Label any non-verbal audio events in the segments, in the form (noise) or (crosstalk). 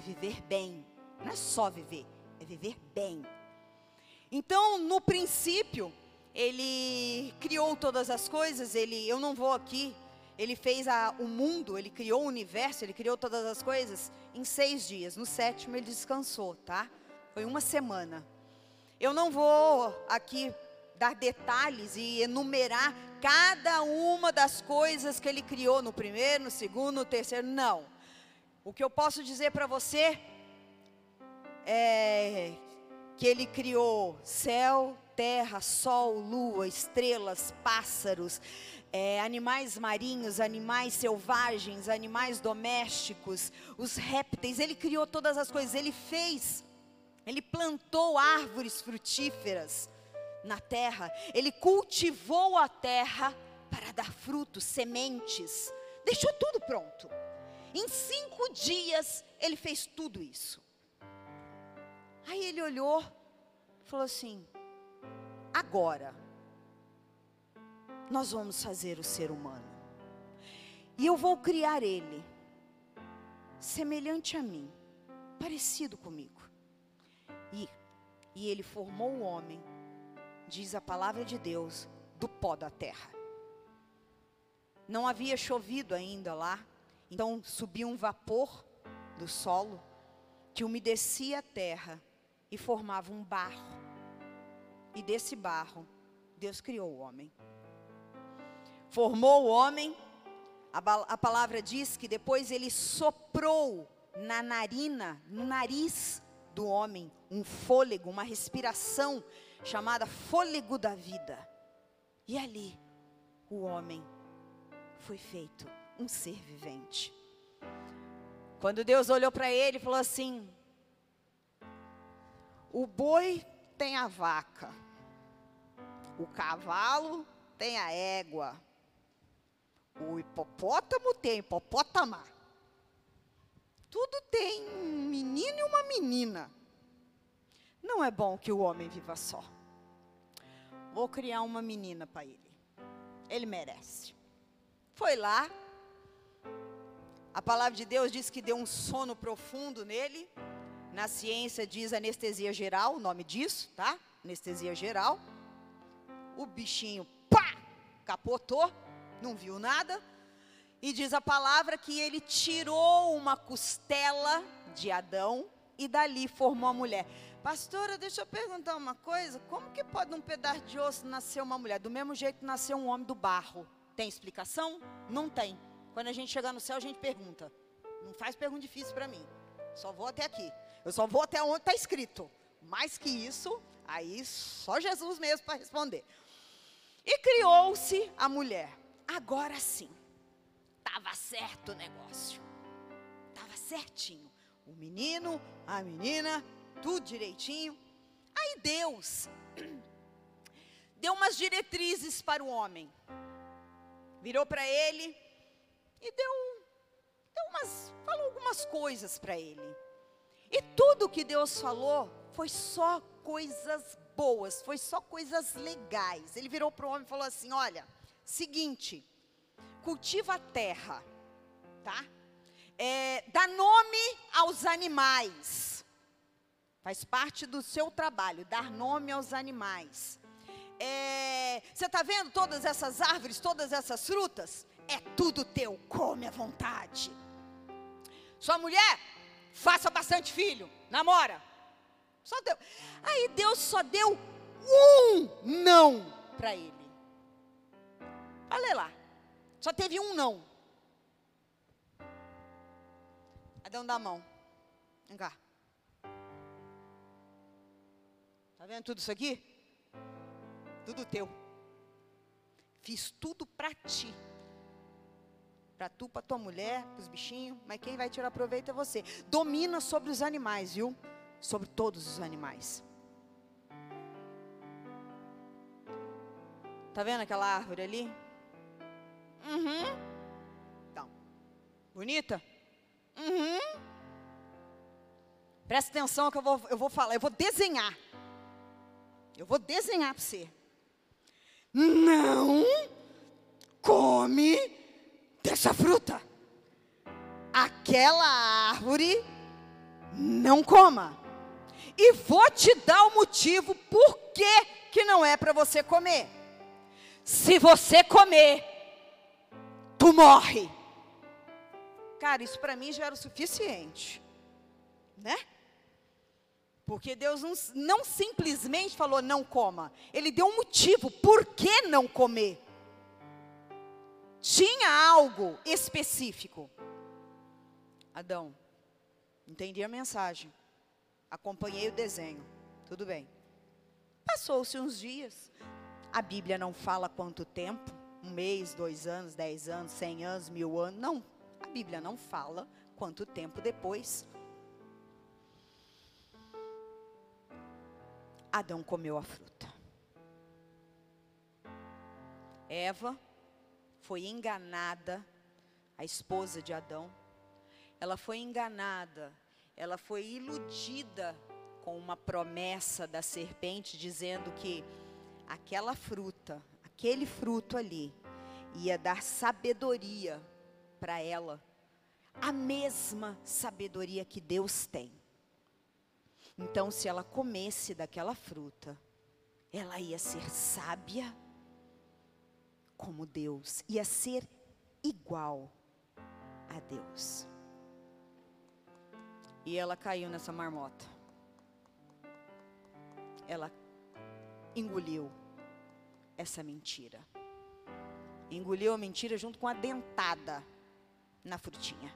viver bem. Não é só viver, é viver bem. Então, no princípio, ele criou todas as coisas, ele, eu não vou aqui, ele fez a, o mundo, ele criou o universo, ele criou todas as coisas em seis dias. No sétimo ele descansou, tá? Foi uma semana. Eu não vou aqui dar detalhes e enumerar cada uma das coisas que ele criou no primeiro, no segundo, no terceiro, não. O que eu posso dizer para você é que ele criou céu, terra, sol, lua, estrelas, pássaros, é, animais marinhos, animais selvagens, animais domésticos, os répteis. Ele criou todas as coisas. Ele fez, ele plantou árvores frutíferas na terra. Ele cultivou a terra para dar frutos, sementes. Deixou tudo pronto. Em cinco dias ele fez tudo isso. Aí ele olhou, falou assim: agora nós vamos fazer o ser humano. E eu vou criar ele, semelhante a mim, parecido comigo. E, e ele formou o homem, diz a palavra de Deus, do pó da terra. Não havia chovido ainda lá, então subia um vapor do solo que umedecia a terra e formava um barro. E desse barro, Deus criou o homem. Formou o homem, a, a palavra diz que depois ele soprou na narina, no nariz do homem, um fôlego, uma respiração chamada fôlego da vida. E ali, o homem foi feito um ser vivente. Quando Deus olhou para ele e falou assim: O boi tem a vaca, o cavalo tem a égua, o hipopótamo tem hipopótama. Tudo tem um menino e uma menina. Não é bom que o homem viva só. Vou criar uma menina para ele. Ele merece. Foi lá. A palavra de Deus diz que deu um sono profundo nele. Na ciência diz anestesia geral, o nome disso, tá? Anestesia geral. O bichinho, pá, capotou, não viu nada. E diz a palavra que ele tirou uma costela de Adão e dali formou a mulher. Pastora, deixa eu perguntar uma coisa. Como que pode num pedaço de osso nascer uma mulher? Do mesmo jeito que nasceu um homem do barro. Tem explicação? Não tem. Quando a gente chegar no céu, a gente pergunta. Não faz pergunta difícil para mim. Só vou até aqui. Eu só vou até onde está escrito. Mais que isso, aí só Jesus mesmo para responder. E criou-se a mulher. Agora sim, estava certo o negócio. Estava certinho. O menino, a menina, tudo direitinho. Aí Deus (clears throat) deu umas diretrizes para o homem. Virou para ele e deu, deu umas, falou algumas coisas para ele. E tudo que Deus falou foi só coisas boas, foi só coisas legais. Ele virou para o homem e falou assim: Olha, seguinte, cultiva a terra, tá? É, dá nome aos animais. Faz parte do seu trabalho, dar nome aos animais. É, você está vendo todas essas árvores, todas essas frutas? É tudo teu, come à vontade. Sua mulher, faça bastante filho, namora. Só deu. Aí Deus só deu um não para ele. Olha lá. Só teve um não. Adão dá a mão. Vem cá. Tá vendo tudo isso aqui? Tudo teu. Fiz tudo para ti. Para tu, para tua mulher, para os bichinhos, mas quem vai tirar proveito é você. Domina sobre os animais, viu? Sobre todos os animais. Tá vendo aquela árvore ali? Uhum. Então, bonita? Uhum. Presta atenção que eu vou, eu vou falar, eu vou desenhar. Eu vou desenhar para você. Não come dessa fruta. Aquela árvore não coma. E vou te dar o motivo por que, que não é para você comer. Se você comer, tu morre. Cara, isso para mim já era o suficiente, né? Porque Deus não, não, simplesmente falou não coma, Ele deu um motivo por que não comer. Tinha algo específico. Adão, entendi a mensagem, acompanhei o desenho, tudo bem. Passou-se uns dias, a Bíblia não fala quanto tempo, um mês, dois anos, dez anos, cem anos, mil anos, não. A Bíblia não fala quanto tempo depois. Adão comeu a fruta. Eva foi enganada, a esposa de Adão. Ela foi enganada, ela foi iludida com uma promessa da serpente dizendo que aquela fruta, aquele fruto ali, ia dar sabedoria para ela, a mesma sabedoria que Deus tem. Então, se ela comesse daquela fruta, ela ia ser sábia como Deus, ia ser igual a Deus. E ela caiu nessa marmota. Ela engoliu essa mentira. Engoliu a mentira junto com a dentada na frutinha.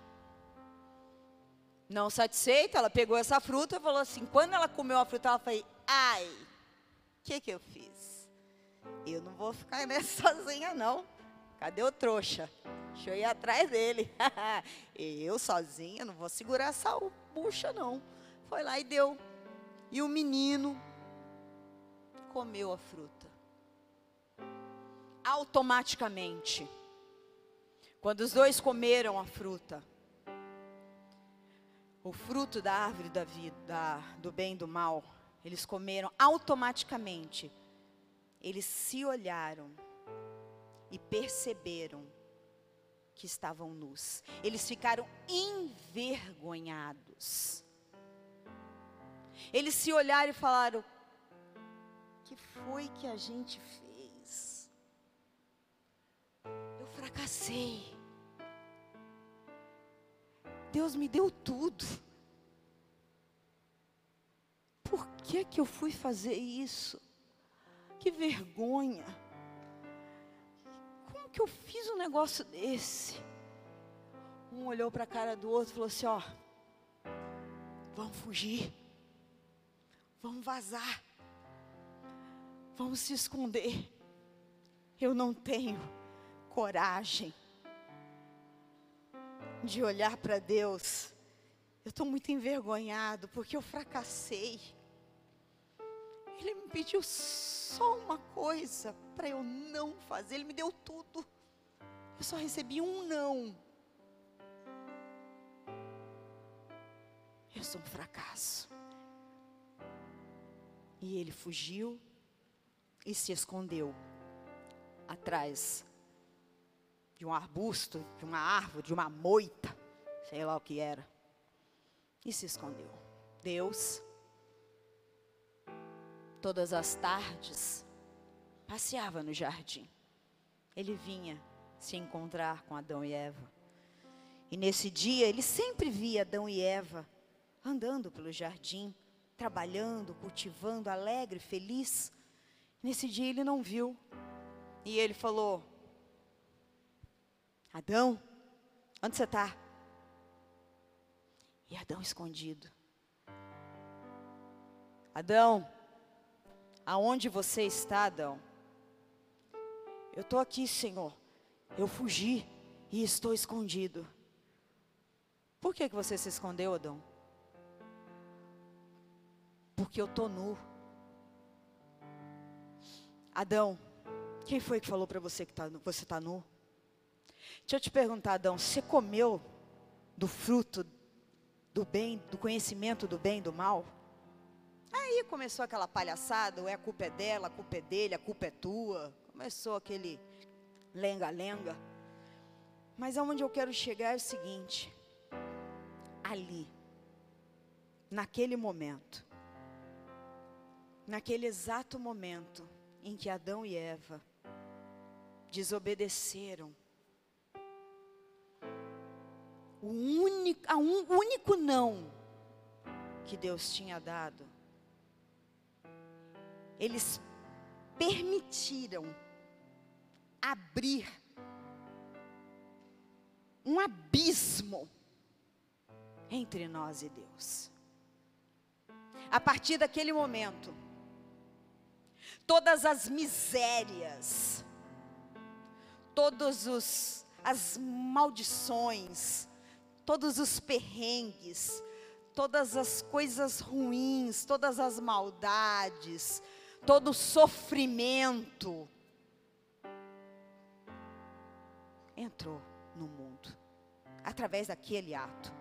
Não satisfeita, ela pegou essa fruta e falou assim: quando ela comeu a fruta, ela falou: ai, o que, que eu fiz? Eu não vou ficar (laughs) nessa sozinha, não. Cadê o trouxa? Deixa eu ir atrás dele. (laughs) eu sozinha não vou segurar essa bucha, não. Foi lá e deu. E o menino comeu a fruta. Automaticamente. Quando os dois comeram a fruta, o fruto da árvore da vida, da, do bem e do mal, eles comeram automaticamente. Eles se olharam e perceberam que estavam nus. Eles ficaram envergonhados. Eles se olharam e falaram: "Que foi que a gente fez? Eu fracassei. Deus me deu tudo. Por que que eu fui fazer isso? Que vergonha. Como que eu fiz um negócio desse? Um olhou para a cara do outro e falou assim: Ó, vamos fugir, vamos vazar, vamos se esconder. Eu não tenho coragem de olhar para Deus, eu estou muito envergonhado porque eu fracassei. Ele me pediu só uma coisa para eu não fazer, ele me deu tudo. Eu só recebi um não. Eu sou um fracasso. E ele fugiu e se escondeu atrás de um arbusto, de uma árvore, de uma moita, sei lá o que era, e se escondeu. Deus, todas as tardes, passeava no jardim. Ele vinha se encontrar com Adão e Eva. E nesse dia ele sempre via Adão e Eva andando pelo jardim, trabalhando, cultivando, alegre, feliz. Nesse dia ele não viu. E ele falou: Adão, onde você está? E Adão escondido. Adão, aonde você está, Adão? Eu estou aqui, Senhor. Eu fugi e estou escondido. Por que, que você se escondeu, Adão? Porque eu estou nu. Adão, quem foi que falou para você que tá, você está nu? Deixa eu te perguntar, Adão, você comeu do fruto do bem, do conhecimento do bem e do mal? Aí começou aquela palhaçada, ou é a culpa é dela, a culpa é dele, a culpa é tua. Começou aquele lenga-lenga. Mas aonde eu quero chegar é o seguinte: ali, naquele momento, naquele exato momento em que Adão e Eva desobedeceram, o único, a um, o único não que Deus tinha dado, eles permitiram abrir um abismo entre nós e Deus. A partir daquele momento, todas as misérias, todos os as maldições, todos os perrengues, todas as coisas ruins, todas as maldades, todo sofrimento entrou no mundo através daquele ato.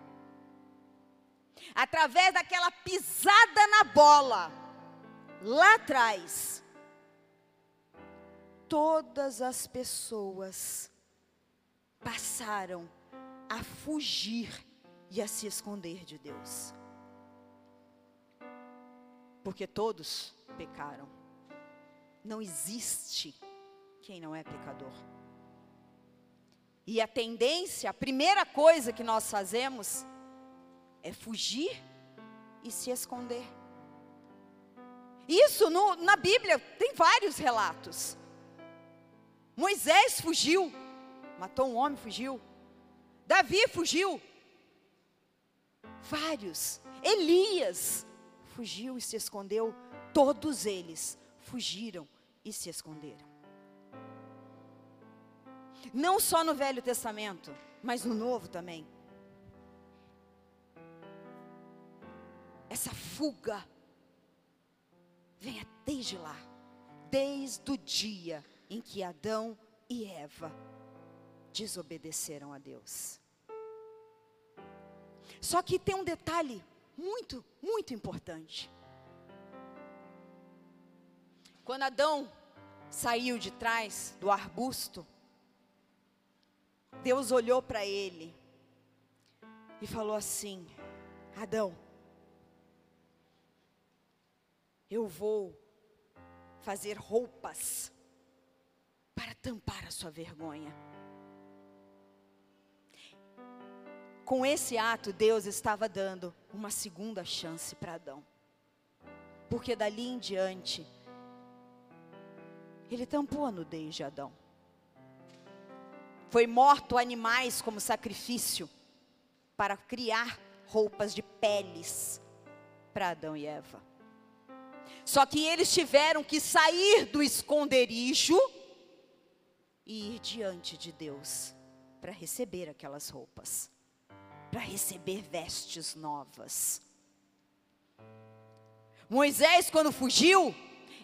Através daquela pisada na bola lá atrás. Todas as pessoas passaram a fugir e a se esconder de Deus. Porque todos pecaram. Não existe quem não é pecador. E a tendência, a primeira coisa que nós fazemos é fugir e se esconder. Isso no, na Bíblia tem vários relatos. Moisés fugiu, matou um homem, fugiu. Davi fugiu. Vários. Elias fugiu e se escondeu. Todos eles fugiram e se esconderam. Não só no Velho Testamento, mas no Novo também. Essa fuga vem desde lá, desde o dia em que Adão e Eva desobedeceram a Deus. Só que tem um detalhe muito, muito importante. Quando Adão saiu de trás do arbusto, Deus olhou para ele e falou assim: Adão, eu vou fazer roupas para tampar a sua vergonha. Com esse ato, Deus estava dando uma segunda chance para Adão. Porque dali em diante, ele tampou a nudez de Adão. Foi morto animais como sacrifício para criar roupas de peles para Adão e Eva. Só que eles tiveram que sair do esconderijo e ir diante de Deus para receber aquelas roupas, para receber vestes novas. Moisés, quando fugiu,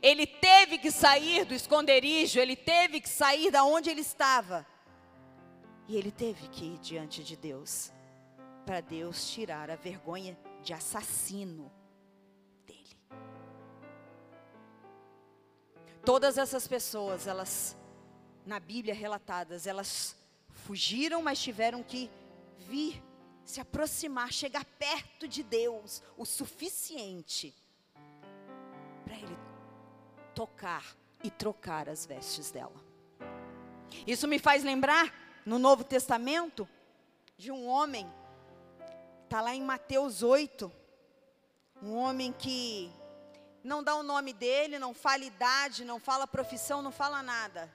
ele teve que sair do esconderijo, ele teve que sair da onde ele estava e ele teve que ir diante de Deus, para Deus tirar a vergonha de assassino dele. Todas essas pessoas, elas, na Bíblia relatadas, elas fugiram, mas tiveram que vir, se aproximar, chegar perto de Deus o suficiente para Ele tocar e trocar as vestes dela. Isso me faz lembrar no Novo Testamento de um homem, está lá em Mateus 8, um homem que não dá o nome dele, não fala idade, não fala profissão, não fala nada,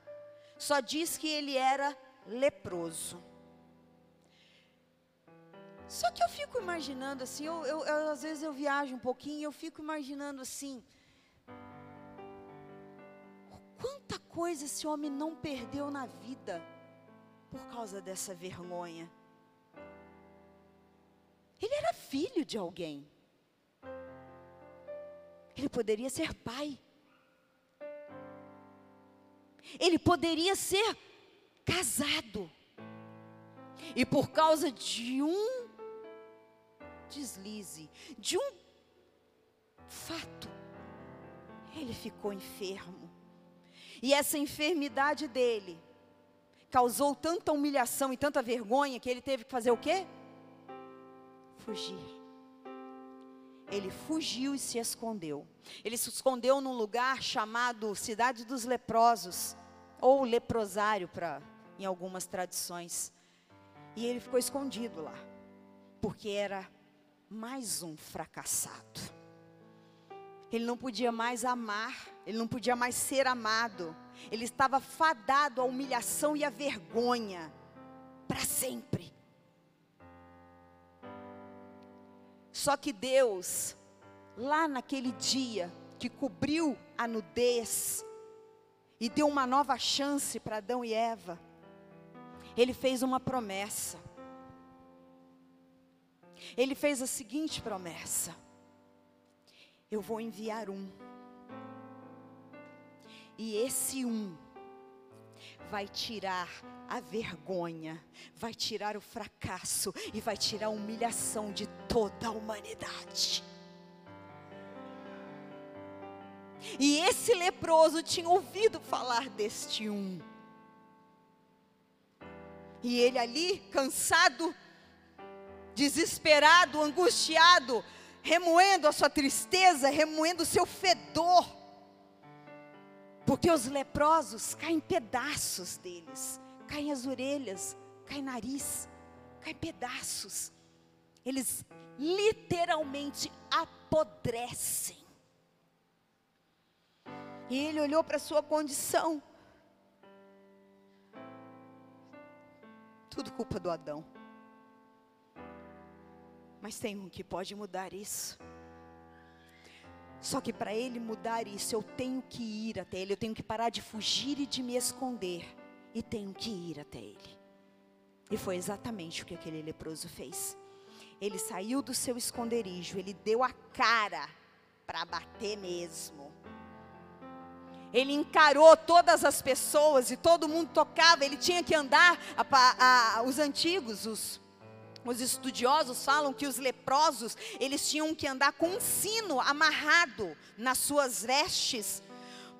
só diz que ele era leproso. Só que eu fico imaginando assim, eu, eu, eu, às vezes eu viajo um pouquinho e eu fico imaginando assim, quanta coisa esse homem não perdeu na vida por causa dessa vergonha. Ele era filho de alguém. Ele poderia ser pai. Ele poderia ser casado. E por causa de um deslize, de um fato, ele ficou enfermo. E essa enfermidade dele causou tanta humilhação e tanta vergonha que ele teve que fazer o quê? Fugir. ele fugiu e se escondeu. Ele se escondeu num lugar chamado Cidade dos Leprosos, ou leprosário para em algumas tradições. E ele ficou escondido lá, porque era mais um fracassado. Ele não podia mais amar, ele não podia mais ser amado. Ele estava fadado à humilhação e à vergonha para sempre. Só que Deus, lá naquele dia que cobriu a nudez e deu uma nova chance para Adão e Eva, Ele fez uma promessa. Ele fez a seguinte promessa: Eu vou enviar um, e esse um vai tirar a vergonha, vai tirar o fracasso e vai tirar a humilhação de toda a humanidade. E esse leproso tinha ouvido falar deste um. E ele ali, cansado, desesperado, angustiado, remoendo a sua tristeza, remoendo o seu fedor, porque os leprosos caem pedaços deles, caem as orelhas, cai nariz, cai pedaços. Eles literalmente apodrecem. E ele olhou para a sua condição. Tudo culpa do Adão. Mas tem um que pode mudar isso. Só que para ele mudar isso, eu tenho que ir até ele, eu tenho que parar de fugir e de me esconder, e tenho que ir até ele. E foi exatamente o que aquele leproso fez. Ele saiu do seu esconderijo, ele deu a cara para bater mesmo. Ele encarou todas as pessoas e todo mundo tocava, ele tinha que andar, a, a, os antigos, os os estudiosos falam que os leprosos, eles tinham que andar com um sino amarrado nas suas vestes,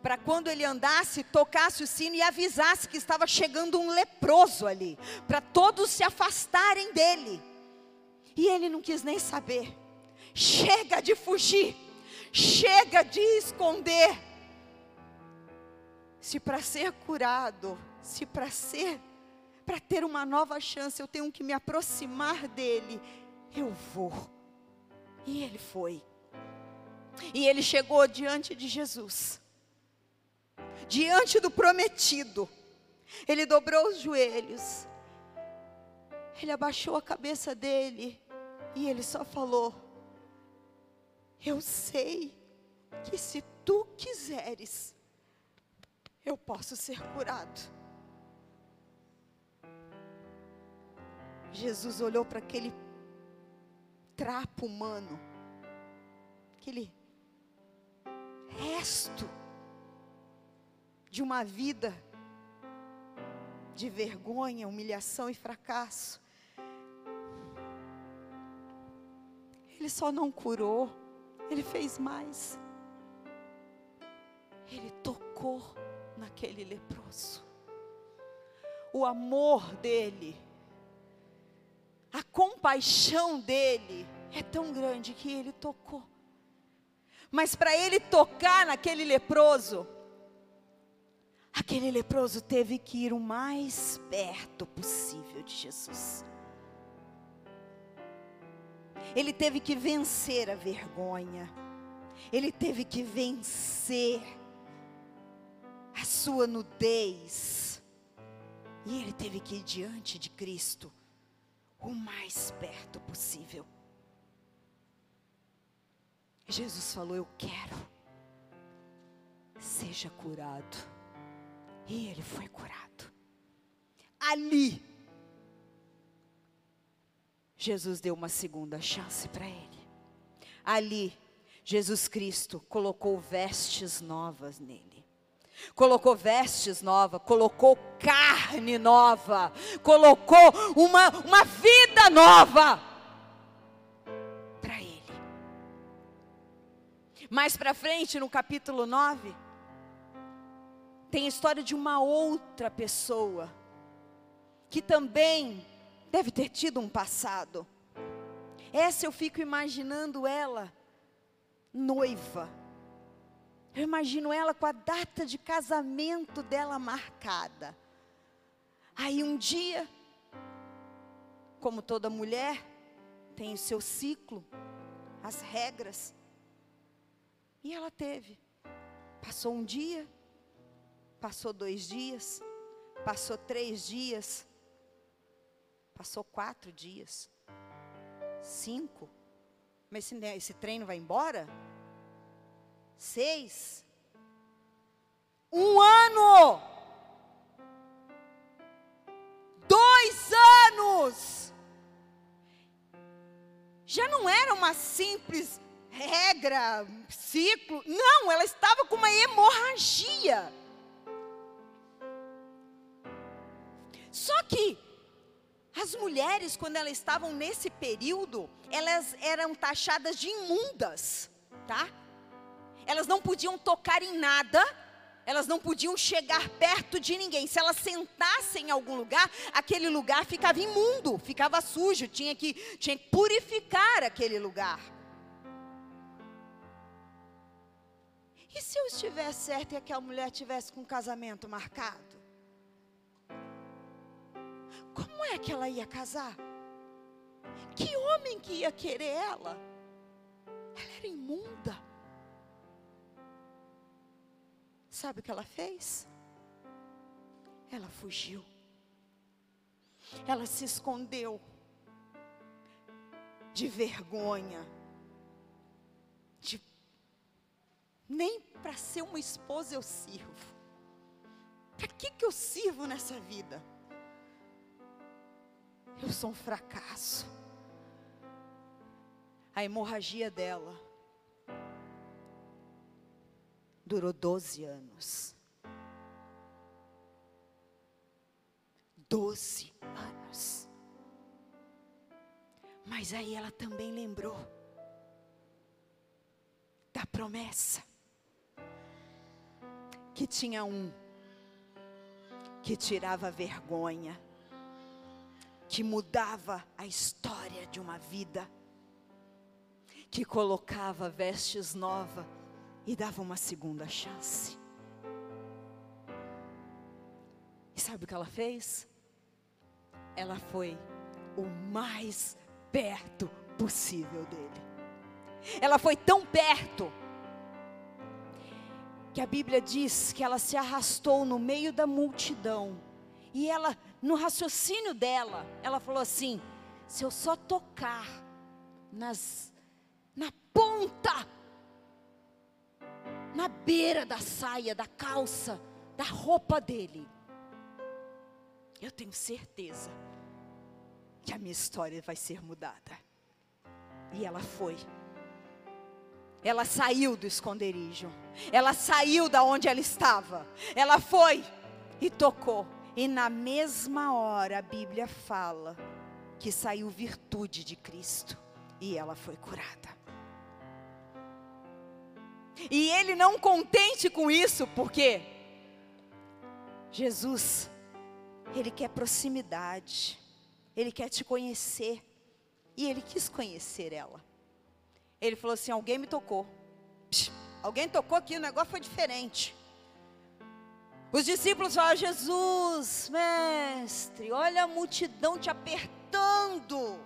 para quando ele andasse, tocasse o sino e avisasse que estava chegando um leproso ali, para todos se afastarem dele. E ele não quis nem saber. Chega de fugir, chega de esconder. Se para ser curado, se para ser para ter uma nova chance, eu tenho que me aproximar dele. Eu vou. E ele foi. E ele chegou diante de Jesus, diante do prometido. Ele dobrou os joelhos, ele abaixou a cabeça dele e ele só falou: Eu sei que se tu quiseres, eu posso ser curado. Jesus olhou para aquele trapo humano, aquele resto de uma vida de vergonha, humilhação e fracasso. Ele só não curou, ele fez mais. Ele tocou naquele leproso. O amor dele compaixão dele é tão grande que ele tocou. Mas para ele tocar naquele leproso, aquele leproso teve que ir o mais perto possível de Jesus. Ele teve que vencer a vergonha. Ele teve que vencer a sua nudez. E ele teve que ir diante de Cristo o mais perto possível. Jesus falou: Eu quero, seja curado. E ele foi curado. Ali, Jesus deu uma segunda chance para ele. Ali, Jesus Cristo colocou vestes novas nele colocou vestes novas, colocou carne nova, colocou uma, uma vida nova para ele. Mais para frente, no capítulo 9, tem a história de uma outra pessoa que também deve ter tido um passado. Essa eu fico imaginando ela noiva. Eu imagino ela com a data de casamento dela marcada. Aí um dia, como toda mulher, tem o seu ciclo, as regras. E ela teve. Passou um dia, passou dois dias, passou três dias, passou quatro dias, cinco. Mas esse, esse treino vai embora? Seis. Um ano. Dois anos. Já não era uma simples regra, ciclo. Não, ela estava com uma hemorragia. Só que as mulheres, quando elas estavam nesse período, elas eram taxadas de imundas, tá? Elas não podiam tocar em nada, elas não podiam chegar perto de ninguém. Se elas sentassem em algum lugar, aquele lugar ficava imundo, ficava sujo, tinha que, tinha que purificar aquele lugar. E se eu estivesse certo e aquela mulher tivesse com um casamento marcado? Como é que ela ia casar? Que homem que ia querer ela? Ela era imunda. Sabe o que ela fez? Ela fugiu. Ela se escondeu de vergonha. De nem para ser uma esposa eu sirvo. Para que que eu sirvo nessa vida? Eu sou um fracasso. A hemorragia dela durou 12 anos. 12 anos. Mas aí ela também lembrou da promessa que tinha um que tirava vergonha, que mudava a história de uma vida, que colocava vestes novas e dava uma segunda chance. E sabe o que ela fez? Ela foi o mais perto possível dele. Ela foi tão perto que a Bíblia diz que ela se arrastou no meio da multidão. E ela, no raciocínio dela, ela falou assim: se eu só tocar nas na ponta na beira da saia, da calça, da roupa dele. Eu tenho certeza que a minha história vai ser mudada. E ela foi. Ela saiu do esconderijo. Ela saiu da onde ela estava. Ela foi e tocou. E na mesma hora a Bíblia fala que saiu virtude de Cristo e ela foi curada. E ele não contente com isso, porque Jesus, ele quer proximidade, ele quer te conhecer, e ele quis conhecer ela. Ele falou assim: alguém me tocou. Psh, alguém tocou aqui, o negócio foi diferente. Os discípulos falaram: Jesus, mestre, olha a multidão te apertando,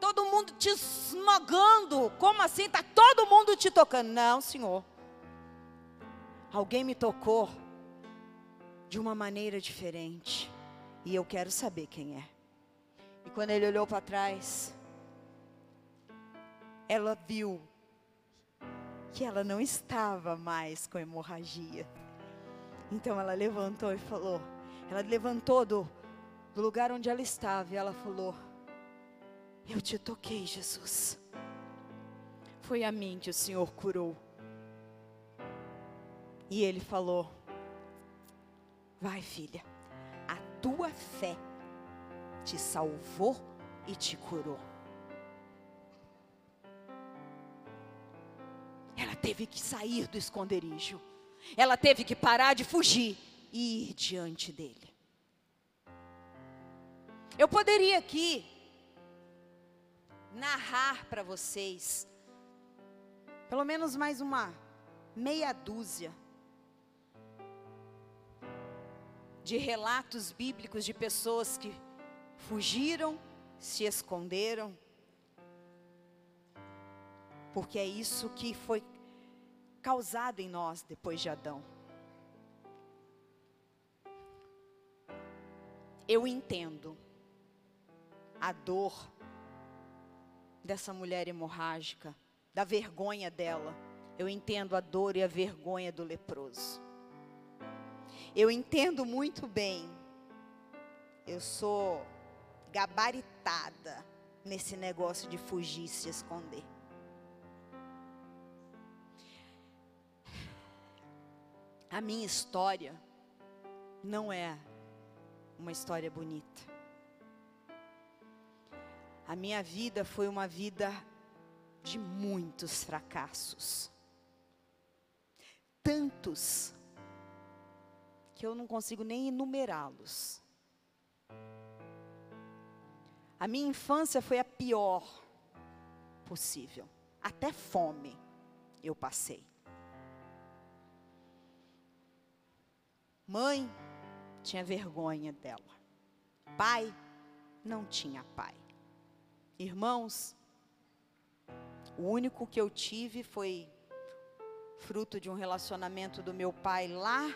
todo mundo te esmagando. Como assim? Está todo mundo te tocando? Não, Senhor. Alguém me tocou de uma maneira diferente. E eu quero saber quem é. E quando ele olhou para trás, ela viu que ela não estava mais com hemorragia. Então ela levantou e falou: ela levantou do, do lugar onde ela estava e ela falou: Eu te toquei, Jesus. Foi a mim que o Senhor curou. E ele falou: Vai, filha, a tua fé te salvou e te curou. Ela teve que sair do esconderijo. Ela teve que parar de fugir e ir diante dele. Eu poderia aqui narrar para vocês pelo menos mais uma meia dúzia de relatos bíblicos de pessoas que fugiram, se esconderam, porque é isso que foi causado em nós depois de Adão. Eu entendo a dor dessa mulher hemorrágica, da vergonha dela. Eu entendo a dor e a vergonha do leproso. Eu entendo muito bem. Eu sou gabaritada nesse negócio de fugir e se esconder. A minha história não é uma história bonita. A minha vida foi uma vida de muitos fracassos. Tantos que eu não consigo nem enumerá-los. A minha infância foi a pior possível. Até fome eu passei. Mãe tinha vergonha dela. Pai não tinha pai. Irmãos, o único que eu tive foi fruto de um relacionamento do meu pai lá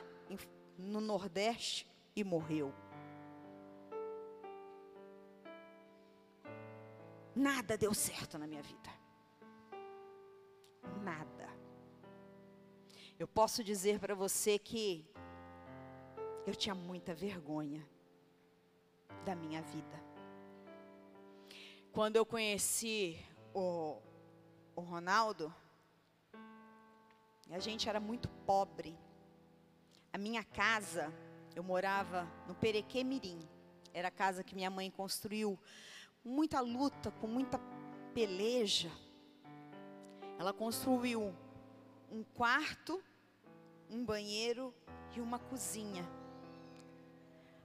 no Nordeste e morreu. Nada deu certo na minha vida. Nada. Eu posso dizer para você que eu tinha muita vergonha da minha vida. Quando eu conheci o, o Ronaldo, a gente era muito pobre. Minha casa, eu morava no Perequê Mirim. Era a casa que minha mãe construiu. Muita luta, com muita peleja. Ela construiu um quarto, um banheiro e uma cozinha.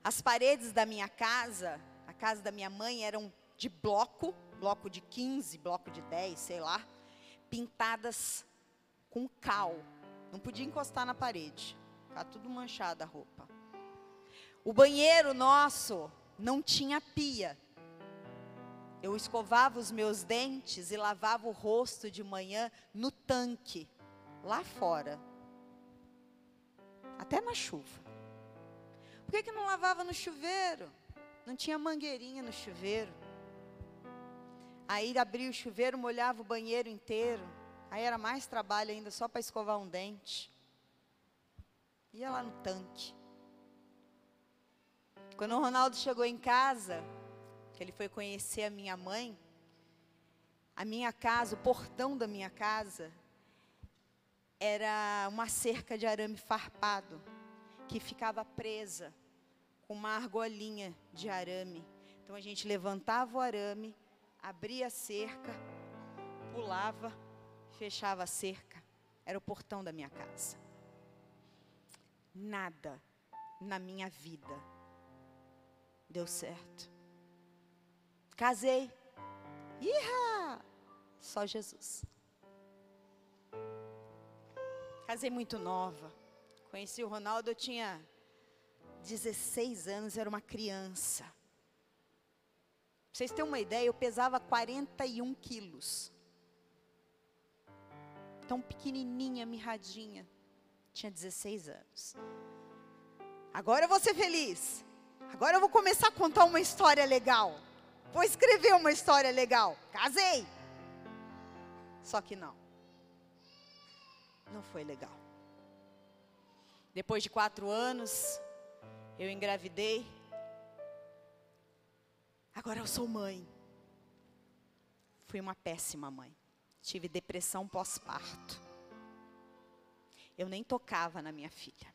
As paredes da minha casa, a casa da minha mãe, eram de bloco, bloco de 15, bloco de 10, sei lá, pintadas com cal. Não podia encostar na parede. Ficava tudo manchada a roupa. O banheiro nosso não tinha pia. Eu escovava os meus dentes e lavava o rosto de manhã no tanque, lá fora. Até na chuva. Por que, que não lavava no chuveiro? Não tinha mangueirinha no chuveiro. Aí abria o chuveiro, molhava o banheiro inteiro. Aí era mais trabalho ainda só para escovar um dente. Ia lá no tanque. Quando o Ronaldo chegou em casa, que ele foi conhecer a minha mãe, a minha casa, o portão da minha casa, era uma cerca de arame farpado que ficava presa com uma argolinha de arame. Então a gente levantava o arame, abria a cerca, pulava, fechava a cerca. Era o portão da minha casa. Nada na minha vida deu certo. Casei. Iha! Só Jesus. Casei muito nova. Conheci o Ronaldo, eu tinha 16 anos, era uma criança. Pra vocês terem uma ideia, eu pesava 41 quilos. Tão pequenininha, mirradinha. Tinha 16 anos. Agora eu vou ser feliz. Agora eu vou começar a contar uma história legal. Vou escrever uma história legal. Casei. Só que não. Não foi legal. Depois de quatro anos, eu engravidei. Agora eu sou mãe. Fui uma péssima mãe. Tive depressão pós-parto. Eu nem tocava na minha filha.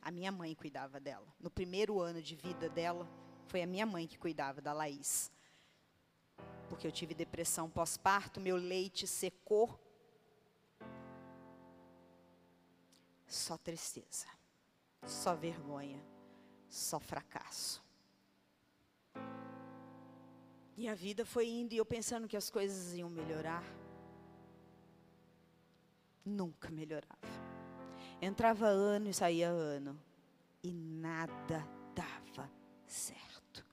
A minha mãe cuidava dela. No primeiro ano de vida dela, foi a minha mãe que cuidava da Laís. Porque eu tive depressão pós-parto, meu leite secou. Só tristeza só vergonha, só fracasso. E a vida foi indo e eu pensando que as coisas iam melhorar. Nunca melhorava. Entrava ano e saía ano, e nada dava certo.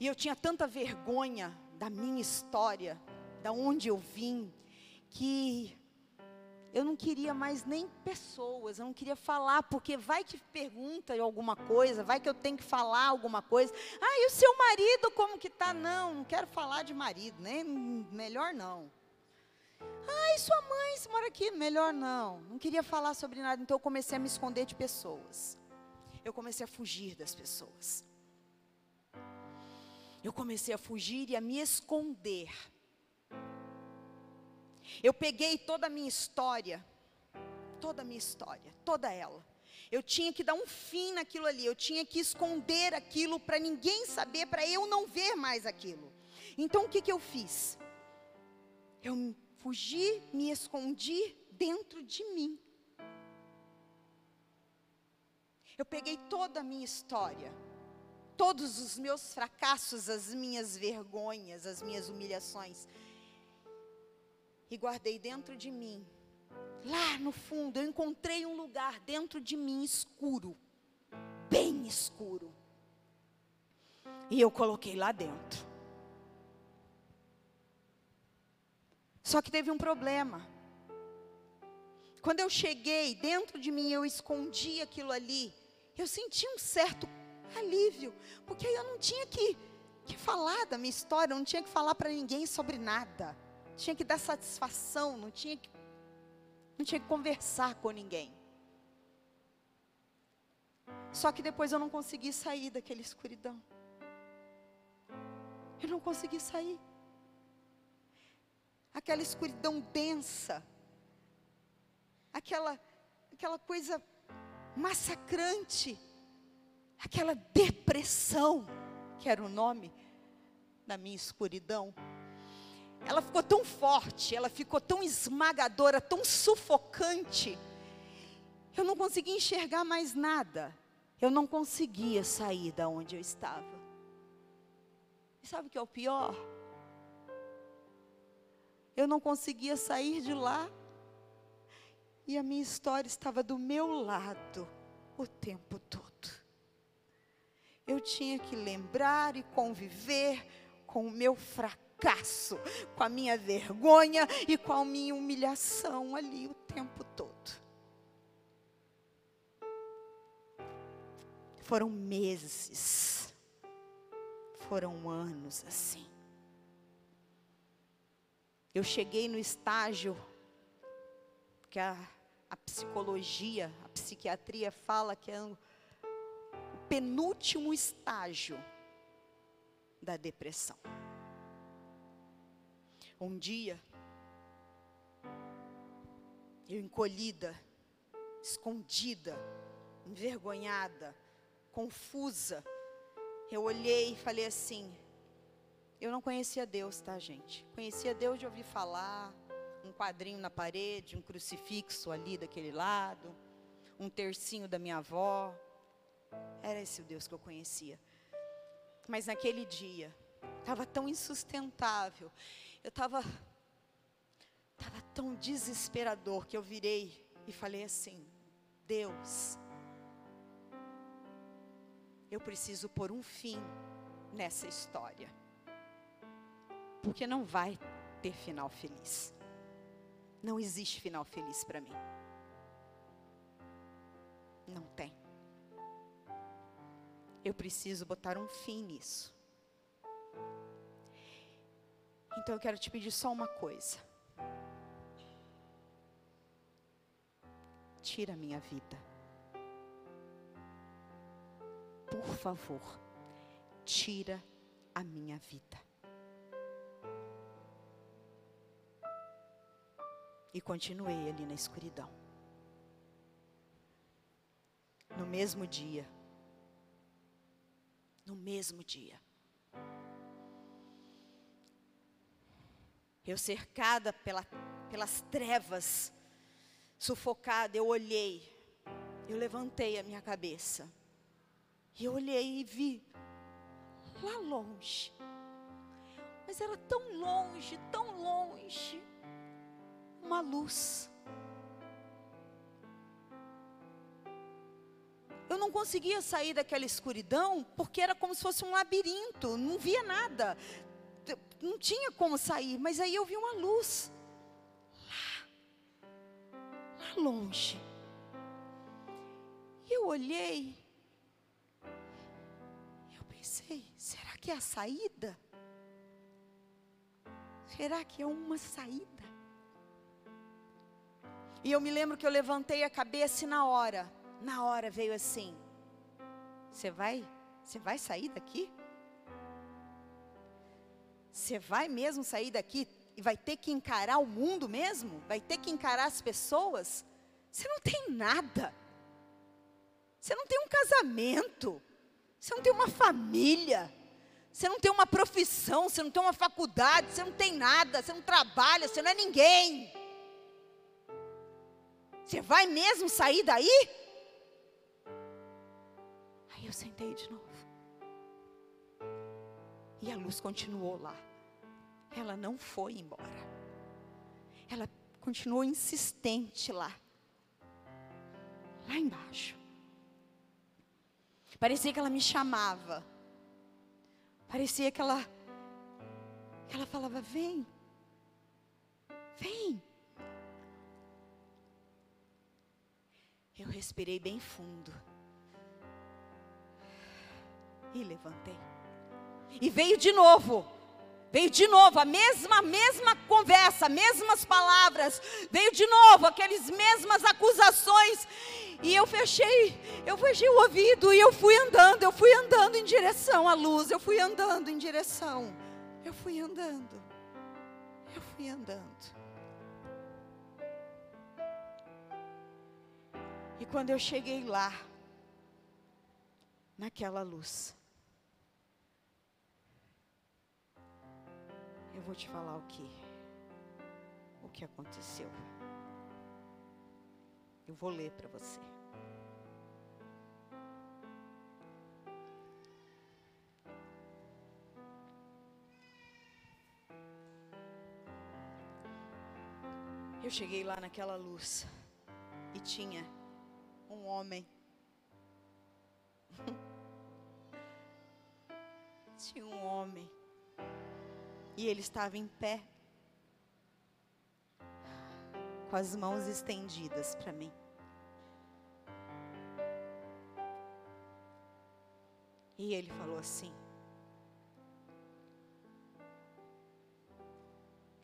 E eu tinha tanta vergonha da minha história, da onde eu vim, que eu não queria mais nem pessoas, eu não queria falar, porque vai que pergunta alguma coisa, vai que eu tenho que falar alguma coisa. Ah, e o seu marido como que tá? Não, não quero falar de marido, nem melhor não. E sua mãe se mora aqui? Melhor não. Não queria falar sobre nada, então eu comecei a me esconder de pessoas. Eu comecei a fugir das pessoas. Eu comecei a fugir e a me esconder eu peguei toda a minha história, toda a minha história, toda ela. Eu tinha que dar um fim naquilo ali, eu tinha que esconder aquilo para ninguém saber, para eu não ver mais aquilo. Então o que, que eu fiz? Eu fugi, me escondi dentro de mim. Eu peguei toda a minha história, todos os meus fracassos, as minhas vergonhas, as minhas humilhações, e guardei dentro de mim. Lá no fundo, eu encontrei um lugar dentro de mim escuro, bem escuro. E eu coloquei lá dentro. Só que teve um problema. Quando eu cheguei dentro de mim, eu escondi aquilo ali. Eu senti um certo alívio, porque aí eu não tinha que, que falar da minha história, eu não tinha que falar para ninguém sobre nada tinha que dar satisfação, não tinha que, não tinha que conversar com ninguém. Só que depois eu não consegui sair daquela escuridão. Eu não consegui sair. Aquela escuridão densa. Aquela aquela coisa massacrante. Aquela depressão, que era o nome da minha escuridão ela ficou tão forte, ela ficou tão esmagadora, tão sufocante. Eu não conseguia enxergar mais nada. Eu não conseguia sair da onde eu estava. E sabe o que é o pior? Eu não conseguia sair de lá. E a minha história estava do meu lado o tempo todo. Eu tinha que lembrar e conviver com o meu fracasso com a minha vergonha e com a minha humilhação ali o tempo todo. Foram meses, foram anos assim. Eu cheguei no estágio que a, a psicologia, a psiquiatria fala que é o penúltimo estágio da depressão. Um dia, eu encolhida, escondida, envergonhada, confusa, eu olhei e falei assim: eu não conhecia Deus, tá, gente? Conhecia Deus de ouvir falar, um quadrinho na parede, um crucifixo ali daquele lado, um tercinho da minha avó. Era esse o Deus que eu conhecia. Mas naquele dia, estava tão insustentável. Eu estava tava tão desesperador que eu virei e falei assim: Deus, eu preciso pôr um fim nessa história. Porque não vai ter final feliz. Não existe final feliz para mim. Não tem. Eu preciso botar um fim nisso. Então eu quero te pedir só uma coisa. Tira a minha vida. Por favor, tira a minha vida. E continuei ali na escuridão. No mesmo dia. No mesmo dia. Eu cercada pela, pelas trevas, sufocada, eu olhei, eu levantei a minha cabeça. E olhei e vi lá longe. Mas era tão longe, tão longe. Uma luz. Eu não conseguia sair daquela escuridão porque era como se fosse um labirinto, não via nada, não tinha como sair, mas aí eu vi uma luz lá, lá longe. E eu olhei, eu pensei, será que é a saída? Será que é uma saída? E eu me lembro que eu levantei a cabeça e na hora, na hora veio assim: Você vai, você vai sair daqui? Você vai mesmo sair daqui e vai ter que encarar o mundo mesmo? Vai ter que encarar as pessoas? Você não tem nada. Você não tem um casamento. Você não tem uma família. Você não tem uma profissão, você não tem uma faculdade, você não tem nada, você não trabalha, você não é ninguém. Você vai mesmo sair daí? Aí eu sentei de novo. E a luz continuou lá. Ela não foi embora. Ela continuou insistente lá. Lá embaixo. Parecia que ela me chamava. Parecia que ela, ela falava: Vem, vem. Eu respirei bem fundo. E levantei. E veio de novo. Veio de novo a mesma, mesma conversa, mesmas palavras. Veio de novo aquelas mesmas acusações. E eu fechei, eu fechei o ouvido e eu fui andando, eu fui andando em direção à luz, eu fui andando em direção. Eu fui andando. Eu fui andando. E quando eu cheguei lá, naquela luz, eu vou te falar o que, o que aconteceu. Eu vou ler para você. Eu cheguei lá naquela luz e tinha um homem. (laughs) Tinha um homem. E ele estava em pé, com as mãos estendidas para mim. E ele falou assim: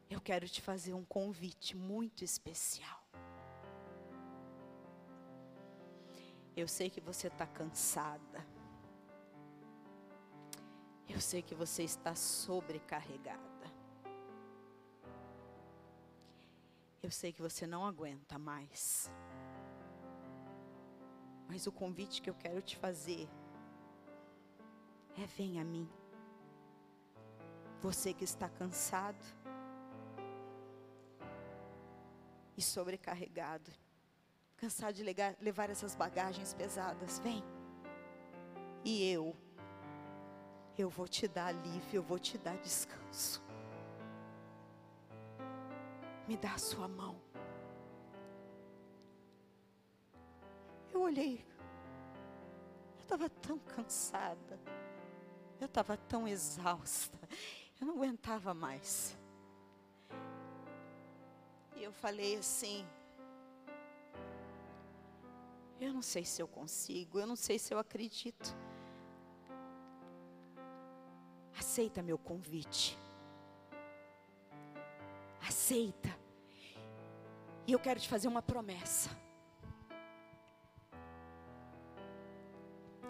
Eu quero te fazer um convite muito especial. Eu sei que você está cansada. Eu sei que você está sobrecarregada. Eu sei que você não aguenta mais. Mas o convite que eu quero te fazer é: vem a mim. Você que está cansado e sobrecarregado cansado de levar, levar essas bagagens pesadas, vem. E eu, eu vou te dar alívio, eu vou te dar descanso. Me dá a sua mão. Eu olhei, eu estava tão cansada, eu estava tão exausta, eu não aguentava mais. E eu falei assim, eu não sei se eu consigo, eu não sei se eu acredito. Aceita meu convite. Aceita. E eu quero te fazer uma promessa.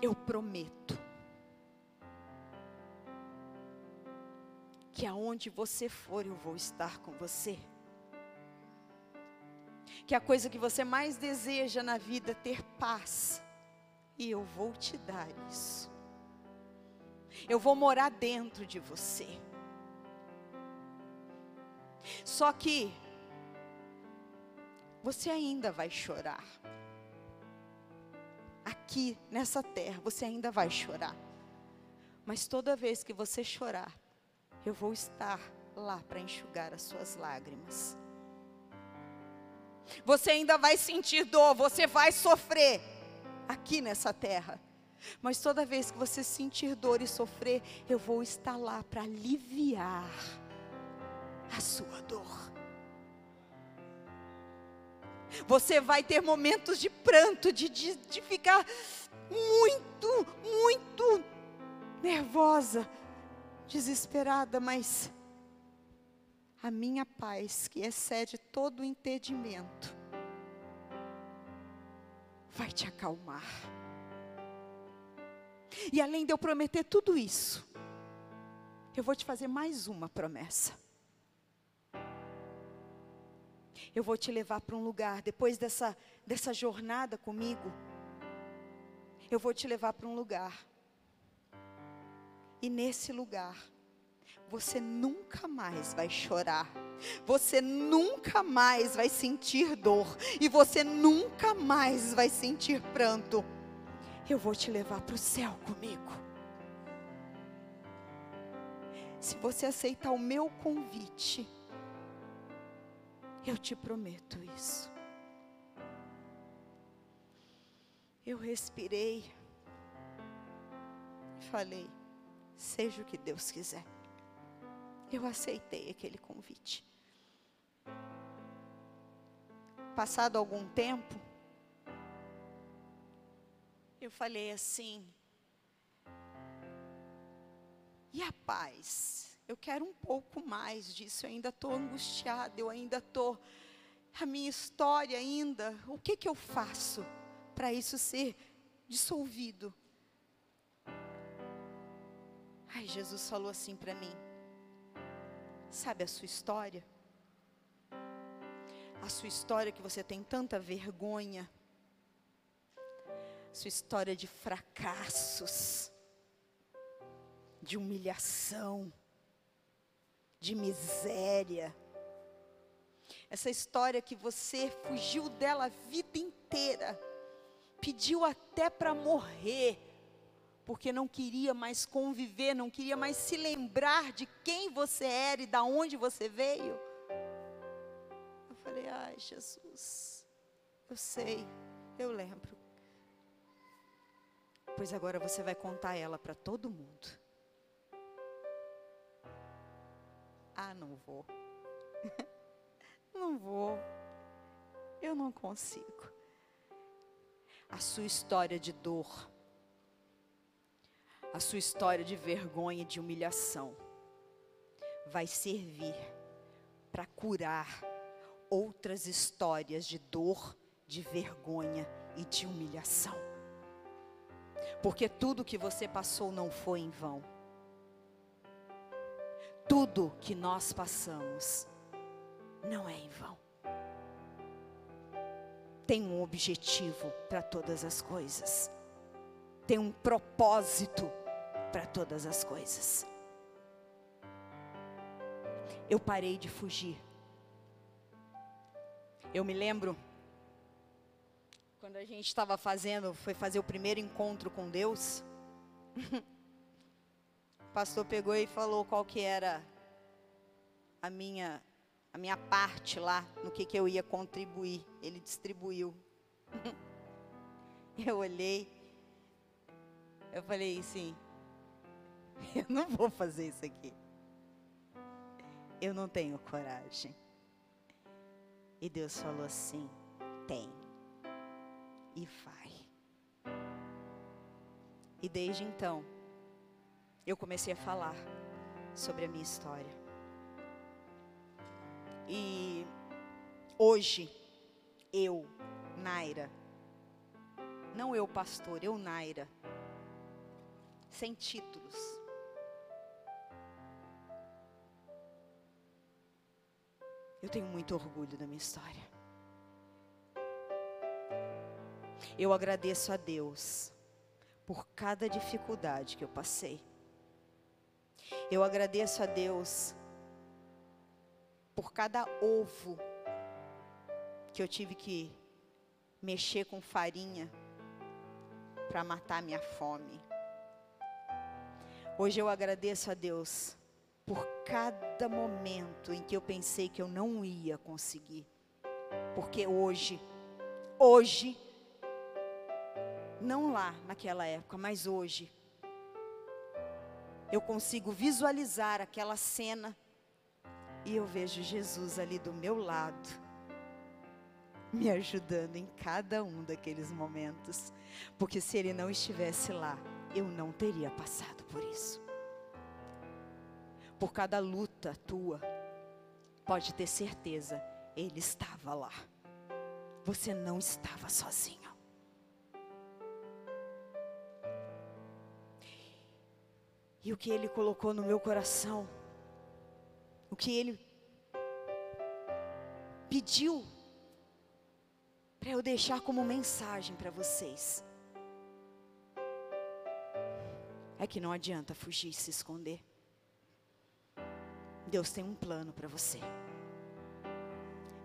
Eu prometo que aonde você for, eu vou estar com você que a coisa que você mais deseja na vida ter paz. E eu vou te dar isso. Eu vou morar dentro de você. Só que você ainda vai chorar. Aqui nessa terra você ainda vai chorar. Mas toda vez que você chorar, eu vou estar lá para enxugar as suas lágrimas. Você ainda vai sentir dor, você vai sofrer aqui nessa terra. Mas toda vez que você sentir dor e sofrer, eu vou estar lá para aliviar a sua dor. Você vai ter momentos de pranto, de, de, de ficar muito, muito nervosa, desesperada, mas a minha paz, que excede todo o entendimento, vai te acalmar. E além de eu prometer tudo isso, eu vou te fazer mais uma promessa. Eu vou te levar para um lugar, depois dessa, dessa jornada comigo, eu vou te levar para um lugar. E nesse lugar, você nunca mais vai chorar. Você nunca mais vai sentir dor. E você nunca mais vai sentir pranto. Eu vou te levar para o céu comigo. Se você aceitar o meu convite, eu te prometo isso. Eu respirei e falei: seja o que Deus quiser. Eu aceitei aquele convite. Passado algum tempo, eu falei assim: e a paz? eu quero um pouco mais disso, eu ainda estou angustiada, eu ainda estou. A minha história ainda, o que, que eu faço para isso ser dissolvido? Ai, Jesus falou assim para mim: Sabe a sua história? A sua história que você tem tanta vergonha, sua história de fracassos, de humilhação, de miséria. Essa história que você fugiu dela a vida inteira, pediu até para morrer, porque não queria mais conviver, não queria mais se lembrar de quem você era e da onde você veio. Eu falei: "Ai, Jesus, eu sei, eu lembro. Pois agora você vai contar ela para todo mundo. Ah, não vou. (laughs) não vou. Eu não consigo. A sua história de dor, a sua história de vergonha e de humilhação vai servir para curar outras histórias de dor, de vergonha e de humilhação. Porque tudo que você passou não foi em vão tudo que nós passamos não é em vão. Tem um objetivo para todas as coisas. Tem um propósito para todas as coisas. Eu parei de fugir. Eu me lembro quando a gente estava fazendo, foi fazer o primeiro encontro com Deus. (laughs) pastor pegou e falou qual que era a minha a minha parte lá, no que que eu ia contribuir. Ele distribuiu. (laughs) eu olhei. Eu falei assim: (laughs) eu não vou fazer isso aqui. Eu não tenho coragem. E Deus falou assim: tem. E vai. E desde então, eu comecei a falar sobre a minha história. E hoje, eu, Naira, não eu, pastor, eu, Naira, sem títulos, eu tenho muito orgulho da minha história. Eu agradeço a Deus por cada dificuldade que eu passei. Eu agradeço a Deus por cada ovo que eu tive que mexer com farinha para matar minha fome. Hoje eu agradeço a Deus por cada momento em que eu pensei que eu não ia conseguir. Porque hoje, hoje, não lá naquela época, mas hoje, eu consigo visualizar aquela cena e eu vejo Jesus ali do meu lado, me ajudando em cada um daqueles momentos. Porque se ele não estivesse lá, eu não teria passado por isso. Por cada luta tua, pode ter certeza, ele estava lá. Você não estava sozinho. E o que ele colocou no meu coração o que ele pediu para eu deixar como mensagem para vocês. É que não adianta fugir e se esconder. Deus tem um plano para você.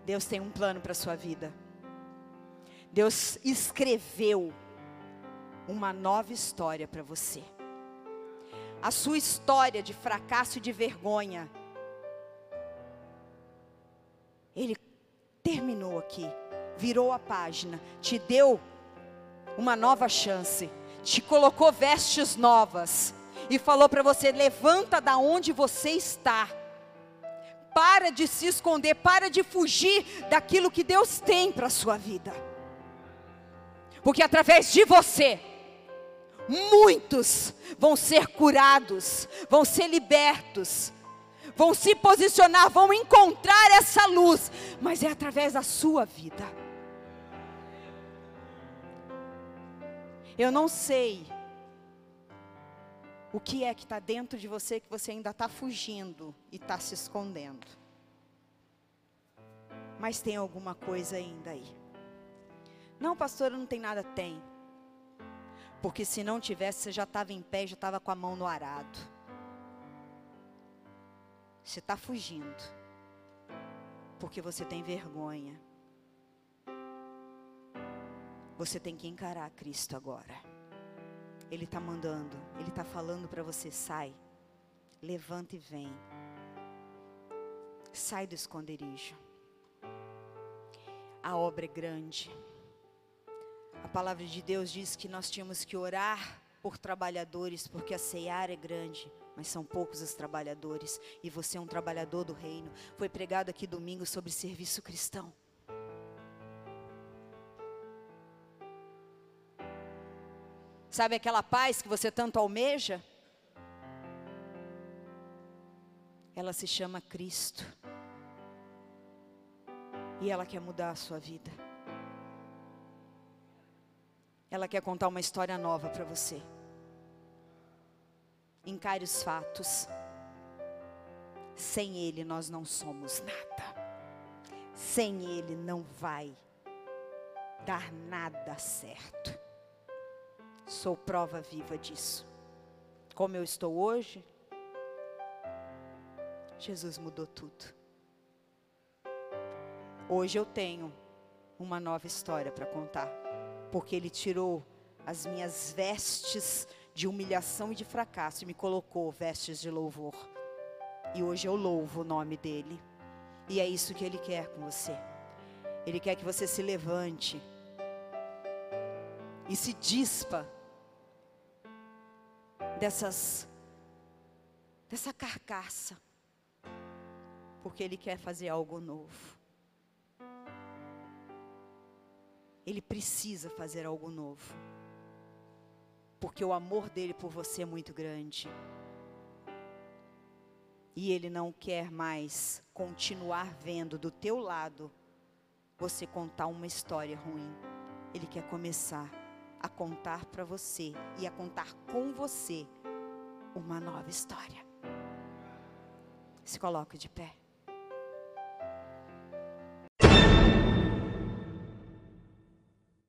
Deus tem um plano para a sua vida. Deus escreveu uma nova história para você. A sua história de fracasso e de vergonha ele terminou aqui, virou a página, te deu uma nova chance, te colocou vestes novas e falou para você: levanta da onde você está. Para de se esconder, para de fugir daquilo que Deus tem para a sua vida. Porque através de você, muitos vão ser curados, vão ser libertos, vão se posicionar, vão encontrar essa luz, mas é através da sua vida. Eu não sei o que é que está dentro de você que você ainda está fugindo e está se escondendo. Mas tem alguma coisa ainda aí. Não, pastora, não tem nada. Tem. Porque se não tivesse, você já estava em pé, já estava com a mão no arado. Você está fugindo. Porque você tem vergonha. Você tem que encarar Cristo agora. Ele está mandando, Ele está falando para você: sai, levanta e vem. Sai do esconderijo. A obra é grande. A palavra de Deus diz que nós tínhamos que orar por trabalhadores, porque a seara é grande mas são poucos os trabalhadores, e você é um trabalhador do reino. Foi pregado aqui domingo sobre serviço cristão. Sabe aquela paz que você tanto almeja? Ela se chama Cristo. E ela quer mudar a sua vida. Ela quer contar uma história nova para você. Encare os fatos. Sem Ele nós não somos nada. Sem Ele não vai dar nada certo. Sou prova viva disso. Como eu estou hoje, Jesus mudou tudo. Hoje eu tenho uma nova história para contar, porque Ele tirou as minhas vestes de humilhação e de fracasso e me colocou vestes de louvor. E hoje eu louvo o nome dele. E é isso que ele quer com você. Ele quer que você se levante e se dispa dessas dessa carcaça. Porque ele quer fazer algo novo. Ele precisa fazer algo novo porque o amor dele por você é muito grande. E ele não quer mais continuar vendo do teu lado você contar uma história ruim. Ele quer começar a contar para você e a contar com você uma nova história. Se coloque de pé.